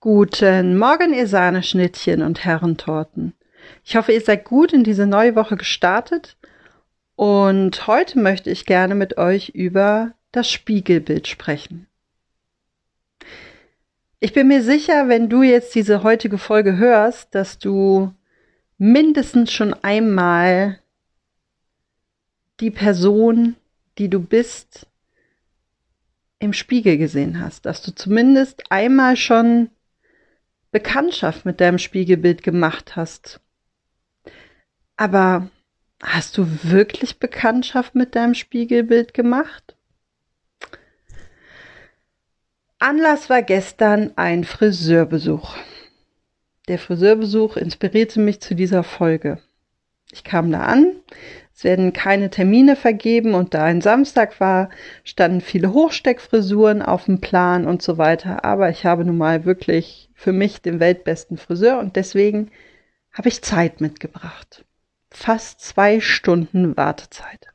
Guten Morgen, ihr Sahneschnittchen und Herrentorten. Ich hoffe, ihr seid gut in diese neue Woche gestartet. Und heute möchte ich gerne mit euch über das Spiegelbild sprechen. Ich bin mir sicher, wenn du jetzt diese heutige Folge hörst, dass du mindestens schon einmal die Person, die du bist, im Spiegel gesehen hast, dass du zumindest einmal schon Bekanntschaft mit deinem Spiegelbild gemacht hast. Aber hast du wirklich Bekanntschaft mit deinem Spiegelbild gemacht? Anlass war gestern ein Friseurbesuch. Der Friseurbesuch inspirierte mich zu dieser Folge. Ich kam da an, es werden keine Termine vergeben und da ein Samstag war, standen viele Hochsteckfrisuren auf dem Plan und so weiter. Aber ich habe nun mal wirklich für mich den weltbesten Friseur und deswegen habe ich Zeit mitgebracht. Fast zwei Stunden Wartezeit.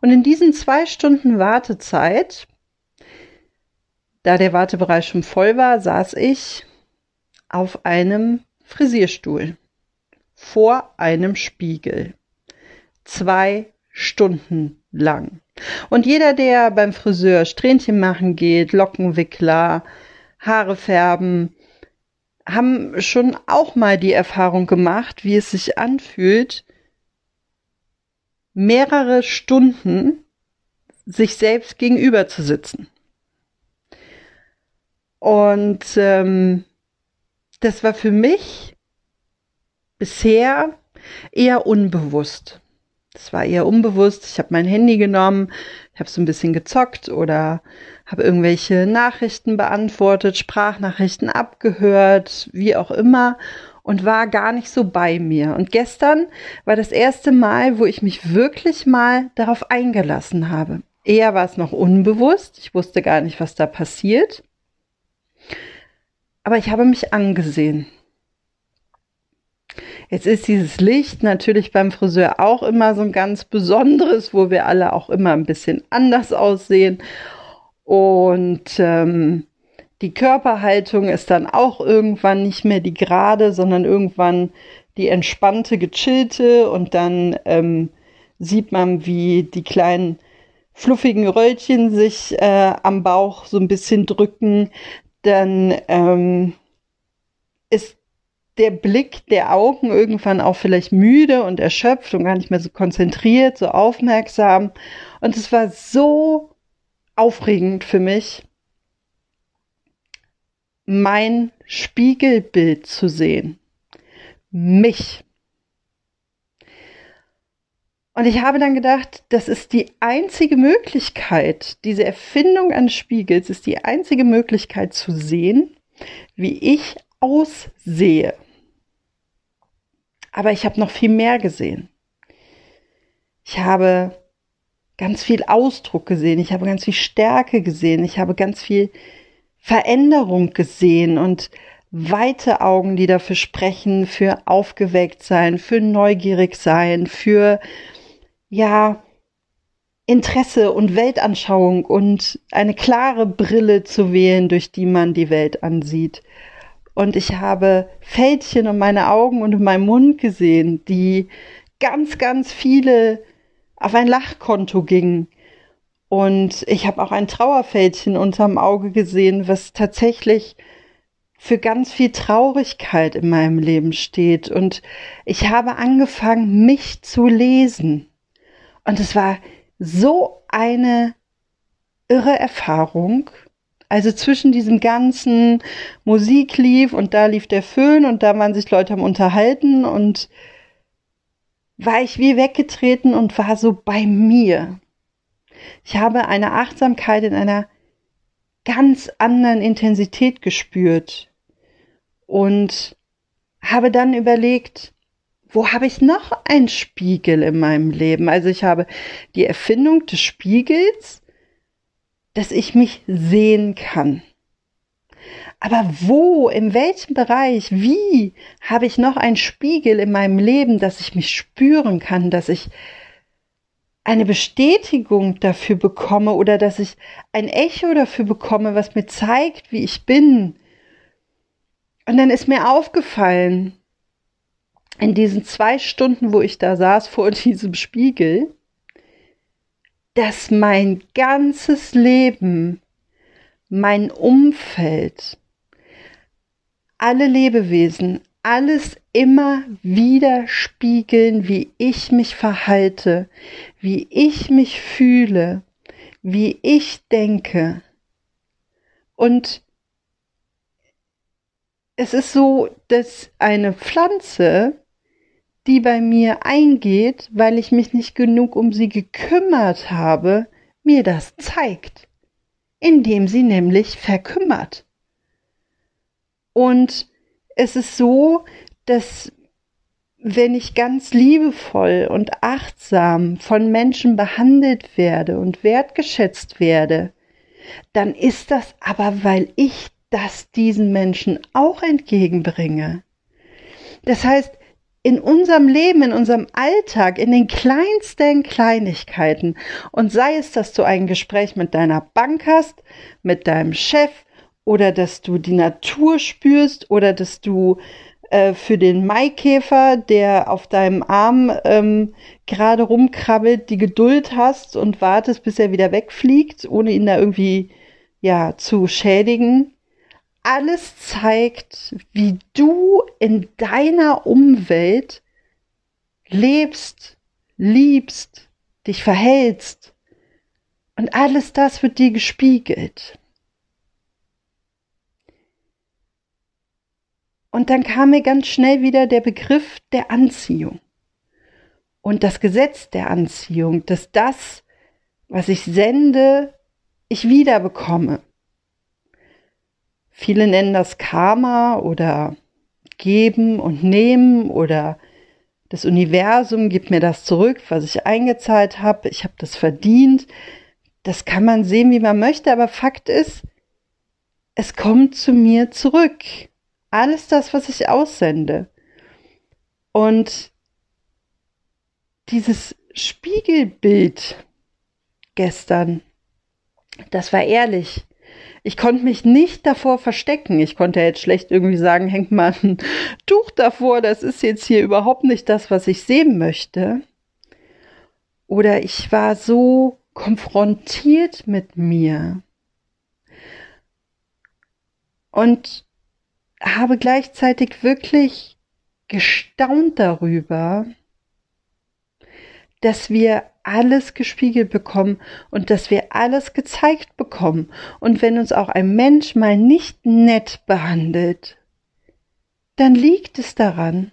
Und in diesen zwei Stunden Wartezeit, da der Wartebereich schon voll war, saß ich auf einem Frisierstuhl vor einem Spiegel zwei Stunden lang. Und jeder, der beim Friseur Strähnchen machen geht, Lockenwickler, Haare färben, haben schon auch mal die Erfahrung gemacht, wie es sich anfühlt, mehrere Stunden sich selbst gegenüber zu sitzen. Und ähm, das war für mich bisher eher unbewusst. Das war eher unbewusst. Ich habe mein Handy genommen, habe so ein bisschen gezockt oder habe irgendwelche Nachrichten beantwortet, Sprachnachrichten abgehört, wie auch immer und war gar nicht so bei mir. Und gestern war das erste Mal, wo ich mich wirklich mal darauf eingelassen habe. Eher war es noch unbewusst, ich wusste gar nicht, was da passiert. Aber ich habe mich angesehen. Jetzt ist dieses Licht natürlich beim Friseur auch immer so ein ganz besonderes, wo wir alle auch immer ein bisschen anders aussehen. Und ähm, die Körperhaltung ist dann auch irgendwann nicht mehr die gerade, sondern irgendwann die entspannte, gechillte. Und dann ähm, sieht man, wie die kleinen fluffigen Röllchen sich äh, am Bauch so ein bisschen drücken. Dann ähm, ist der Blick der Augen irgendwann auch vielleicht müde und erschöpft und gar nicht mehr so konzentriert, so aufmerksam. Und es war so aufregend für mich, mein Spiegelbild zu sehen. Mich. Und ich habe dann gedacht, das ist die einzige Möglichkeit, diese Erfindung eines Spiegels ist die einzige Möglichkeit zu sehen, wie ich aussehe. Aber ich habe noch viel mehr gesehen. Ich habe ganz viel Ausdruck gesehen, ich habe ganz viel Stärke gesehen, ich habe ganz viel Veränderung gesehen und weite Augen, die dafür sprechen, für aufgeweckt sein, für neugierig sein, für ja Interesse und Weltanschauung und eine klare Brille zu wählen, durch die man die Welt ansieht und ich habe Fältchen um meine Augen und um meinen Mund gesehen, die ganz, ganz viele auf ein Lachkonto gingen. Und ich habe auch ein Trauerfältchen unterm Auge gesehen, was tatsächlich für ganz viel Traurigkeit in meinem Leben steht. Und ich habe angefangen, mich zu lesen. Und es war so eine irre Erfahrung. Also zwischen diesem ganzen Musik lief und da lief der Föhn und da waren sich Leute am Unterhalten und war ich wie weggetreten und war so bei mir. Ich habe eine Achtsamkeit in einer ganz anderen Intensität gespürt und habe dann überlegt, wo habe ich noch einen Spiegel in meinem Leben? Also ich habe die Erfindung des Spiegels dass ich mich sehen kann. Aber wo, in welchem Bereich, wie habe ich noch einen Spiegel in meinem Leben, dass ich mich spüren kann, dass ich eine Bestätigung dafür bekomme oder dass ich ein Echo dafür bekomme, was mir zeigt, wie ich bin, Und dann ist mir aufgefallen, in diesen zwei Stunden, wo ich da saß vor diesem Spiegel, dass mein ganzes Leben, mein Umfeld, alle Lebewesen, alles immer wieder spiegeln, wie ich mich verhalte, wie ich mich fühle, wie ich denke. Und es ist so, dass eine Pflanze die bei mir eingeht, weil ich mich nicht genug um sie gekümmert habe, mir das zeigt, indem sie nämlich verkümmert. Und es ist so, dass wenn ich ganz liebevoll und achtsam von Menschen behandelt werde und wertgeschätzt werde, dann ist das aber, weil ich das diesen Menschen auch entgegenbringe. Das heißt, in unserem Leben, in unserem Alltag, in den kleinsten Kleinigkeiten. Und sei es, dass du ein Gespräch mit deiner Bank hast, mit deinem Chef oder dass du die Natur spürst oder dass du äh, für den Maikäfer, der auf deinem Arm ähm, gerade rumkrabbelt, die Geduld hast und wartest, bis er wieder wegfliegt, ohne ihn da irgendwie ja zu schädigen alles zeigt, wie du in deiner Umwelt lebst, liebst, dich verhältst. Und alles das wird dir gespiegelt. Und dann kam mir ganz schnell wieder der Begriff der Anziehung und das Gesetz der Anziehung, dass das, was ich sende, ich wieder bekomme. Viele nennen das Karma oder geben und nehmen oder das Universum gibt mir das zurück, was ich eingezahlt habe. Ich habe das verdient. Das kann man sehen, wie man möchte, aber Fakt ist, es kommt zu mir zurück. Alles das, was ich aussende. Und dieses Spiegelbild gestern, das war ehrlich ich konnte mich nicht davor verstecken. Ich konnte jetzt schlecht irgendwie sagen, hängt mal ein Tuch davor, das ist jetzt hier überhaupt nicht das, was ich sehen möchte. Oder ich war so konfrontiert mit mir und habe gleichzeitig wirklich gestaunt darüber, dass wir alles gespiegelt bekommen und dass wir alles gezeigt bekommen. Und wenn uns auch ein Mensch mal nicht nett behandelt, dann liegt es daran,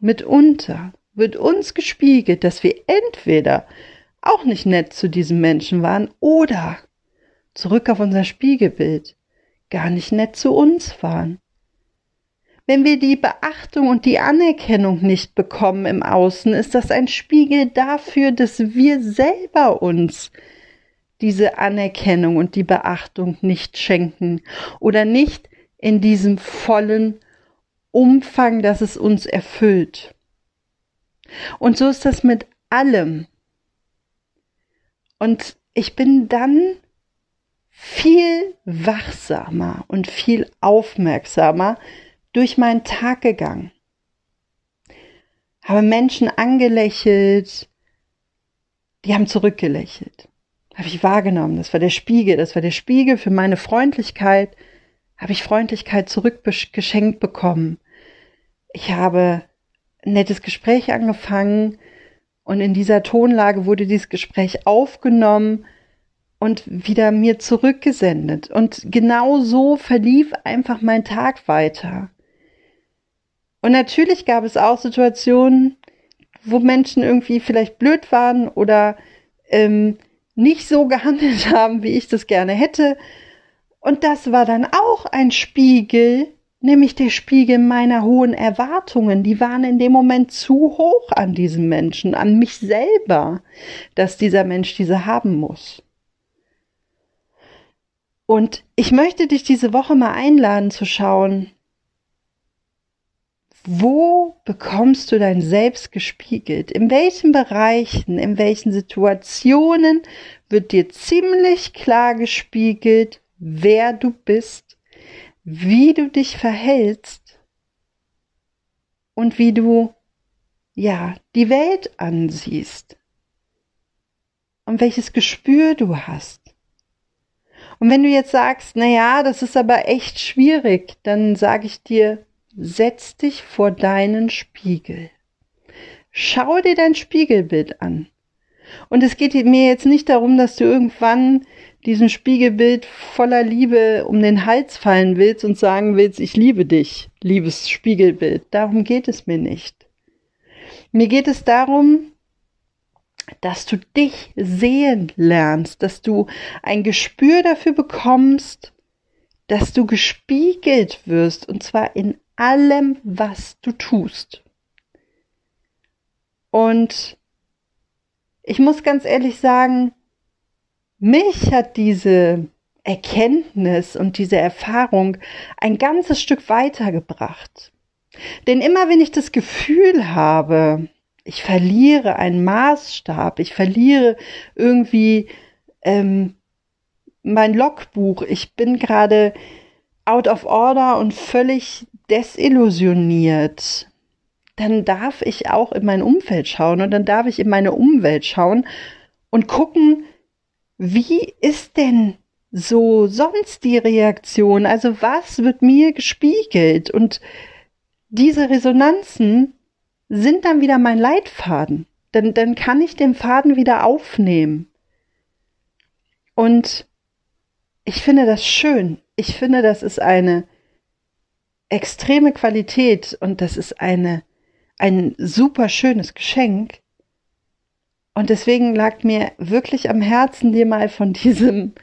mitunter wird uns gespiegelt, dass wir entweder auch nicht nett zu diesem Menschen waren oder zurück auf unser Spiegelbild gar nicht nett zu uns waren. Wenn wir die Beachtung und die Anerkennung nicht bekommen im Außen, ist das ein Spiegel dafür, dass wir selber uns diese Anerkennung und die Beachtung nicht schenken oder nicht in diesem vollen Umfang, dass es uns erfüllt. Und so ist das mit allem. Und ich bin dann viel wachsamer und viel aufmerksamer, durch meinen Tag gegangen, habe Menschen angelächelt, die haben zurückgelächelt. Habe ich wahrgenommen, das war der Spiegel, das war der Spiegel für meine Freundlichkeit, habe ich Freundlichkeit zurückgeschenkt bekommen. Ich habe ein nettes Gespräch angefangen und in dieser Tonlage wurde dieses Gespräch aufgenommen und wieder mir zurückgesendet. Und genau so verlief einfach mein Tag weiter. Und natürlich gab es auch Situationen, wo Menschen irgendwie vielleicht blöd waren oder ähm, nicht so gehandelt haben, wie ich das gerne hätte. Und das war dann auch ein Spiegel, nämlich der Spiegel meiner hohen Erwartungen. Die waren in dem Moment zu hoch an diesen Menschen, an mich selber, dass dieser Mensch diese haben muss. Und ich möchte dich diese Woche mal einladen zu schauen, wo bekommst du dein Selbst gespiegelt? In welchen Bereichen, in welchen Situationen wird dir ziemlich klar gespiegelt, wer du bist, wie du dich verhältst und wie du ja die Welt ansiehst und welches Gespür du hast. Und wenn du jetzt sagst, na ja, das ist aber echt schwierig, dann sage ich dir, setz dich vor deinen Spiegel. Schau dir dein Spiegelbild an. Und es geht mir jetzt nicht darum, dass du irgendwann diesen Spiegelbild voller Liebe um den Hals fallen willst und sagen willst, ich liebe dich, liebes Spiegelbild. Darum geht es mir nicht. Mir geht es darum, dass du dich sehen lernst, dass du ein Gespür dafür bekommst, dass du gespiegelt wirst, und zwar in allem, was du tust. Und ich muss ganz ehrlich sagen, mich hat diese Erkenntnis und diese Erfahrung ein ganzes Stück weitergebracht. Denn immer wenn ich das Gefühl habe, ich verliere einen Maßstab, ich verliere irgendwie ähm, mein Logbuch, ich bin gerade out of order und völlig desillusioniert, dann darf ich auch in mein Umfeld schauen und dann darf ich in meine Umwelt schauen und gucken, wie ist denn so sonst die Reaktion? Also was wird mir gespiegelt? Und diese Resonanzen sind dann wieder mein Leitfaden. Dann, dann kann ich den Faden wieder aufnehmen. Und ich finde das schön. Ich finde, das ist eine extreme Qualität und das ist eine, ein super schönes Geschenk. Und deswegen lag mir wirklich am Herzen, dir mal von diesem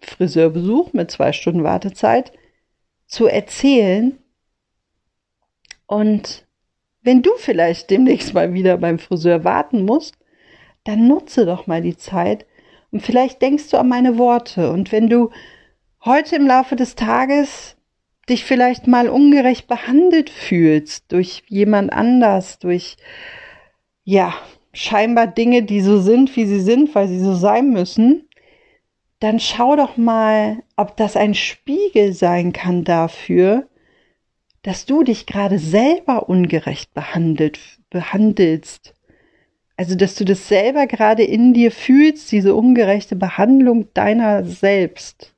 Friseurbesuch mit zwei Stunden Wartezeit zu erzählen. Und wenn du vielleicht demnächst mal wieder beim Friseur warten musst, dann nutze doch mal die Zeit und vielleicht denkst du an meine Worte. Und wenn du heute im Laufe des Tages dich vielleicht mal ungerecht behandelt fühlst durch jemand anders, durch, ja, scheinbar Dinge, die so sind, wie sie sind, weil sie so sein müssen, dann schau doch mal, ob das ein Spiegel sein kann dafür, dass du dich gerade selber ungerecht behandelt, behandelst. Also, dass du das selber gerade in dir fühlst, diese ungerechte Behandlung deiner selbst.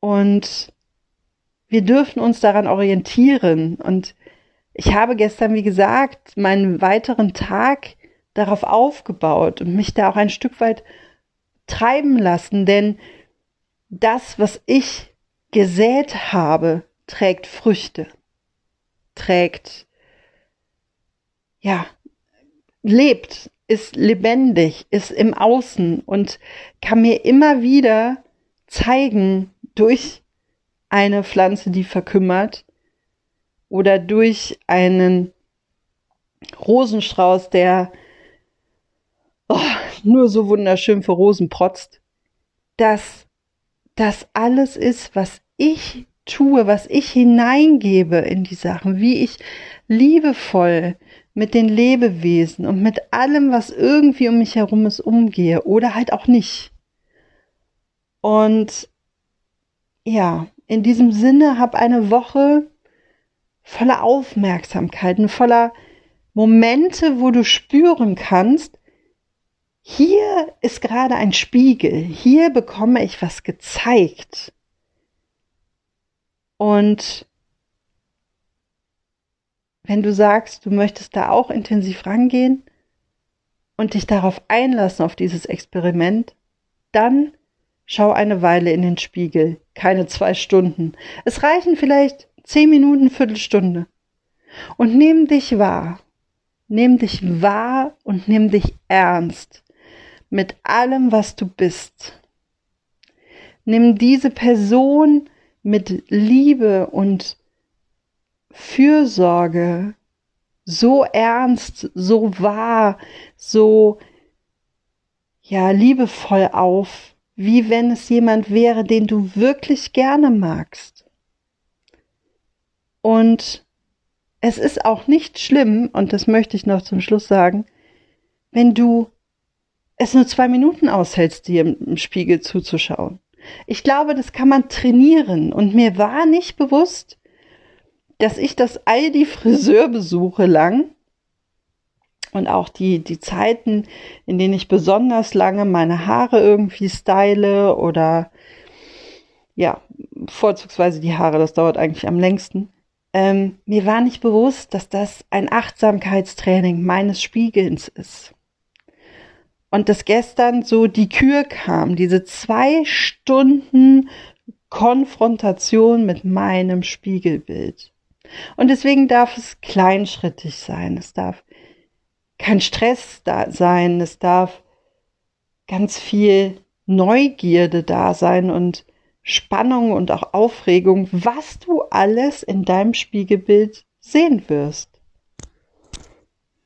Und wir dürfen uns daran orientieren. Und ich habe gestern, wie gesagt, meinen weiteren Tag darauf aufgebaut und mich da auch ein Stück weit treiben lassen, denn das, was ich gesät habe, trägt Früchte, trägt, ja, lebt, ist lebendig, ist im Außen und kann mir immer wieder zeigen durch eine Pflanze, die verkümmert oder durch einen Rosenstrauß, der oh, nur so wunderschön für Rosen protzt, dass das alles ist, was ich tue, was ich hineingebe in die Sachen, wie ich liebevoll mit den Lebewesen und mit allem, was irgendwie um mich herum ist, umgehe oder halt auch nicht. Und ja, in diesem Sinne hab eine Woche voller Aufmerksamkeiten, voller Momente, wo du spüren kannst, hier ist gerade ein Spiegel, hier bekomme ich was gezeigt. Und wenn du sagst, du möchtest da auch intensiv rangehen und dich darauf einlassen, auf dieses Experiment, dann schau eine Weile in den Spiegel, keine zwei Stunden. Es reichen vielleicht zehn Minuten, Viertelstunde. Und nimm dich wahr. Nimm dich wahr und nimm dich ernst mit allem, was du bist. Nimm diese Person mit Liebe und Fürsorge so ernst, so wahr, so ja liebevoll auf, wie wenn es jemand wäre, den du wirklich gerne magst. Und es ist auch nicht schlimm, und das möchte ich noch zum Schluss sagen, wenn du es nur zwei Minuten aushältst, dir im Spiegel zuzuschauen. Ich glaube, das kann man trainieren. Und mir war nicht bewusst, dass ich das all die Friseurbesuche lang und auch die, die Zeiten, in denen ich besonders lange meine Haare irgendwie style oder ja, vorzugsweise die Haare, das dauert eigentlich am längsten. Ähm, mir war nicht bewusst, dass das ein Achtsamkeitstraining meines Spiegelns ist. Und dass gestern so die Kür kam, diese zwei Stunden Konfrontation mit meinem Spiegelbild. Und deswegen darf es kleinschrittig sein. Es darf kein Stress da sein. Es darf ganz viel Neugierde da sein und Spannung und auch Aufregung, was du alles in deinem Spiegelbild sehen wirst.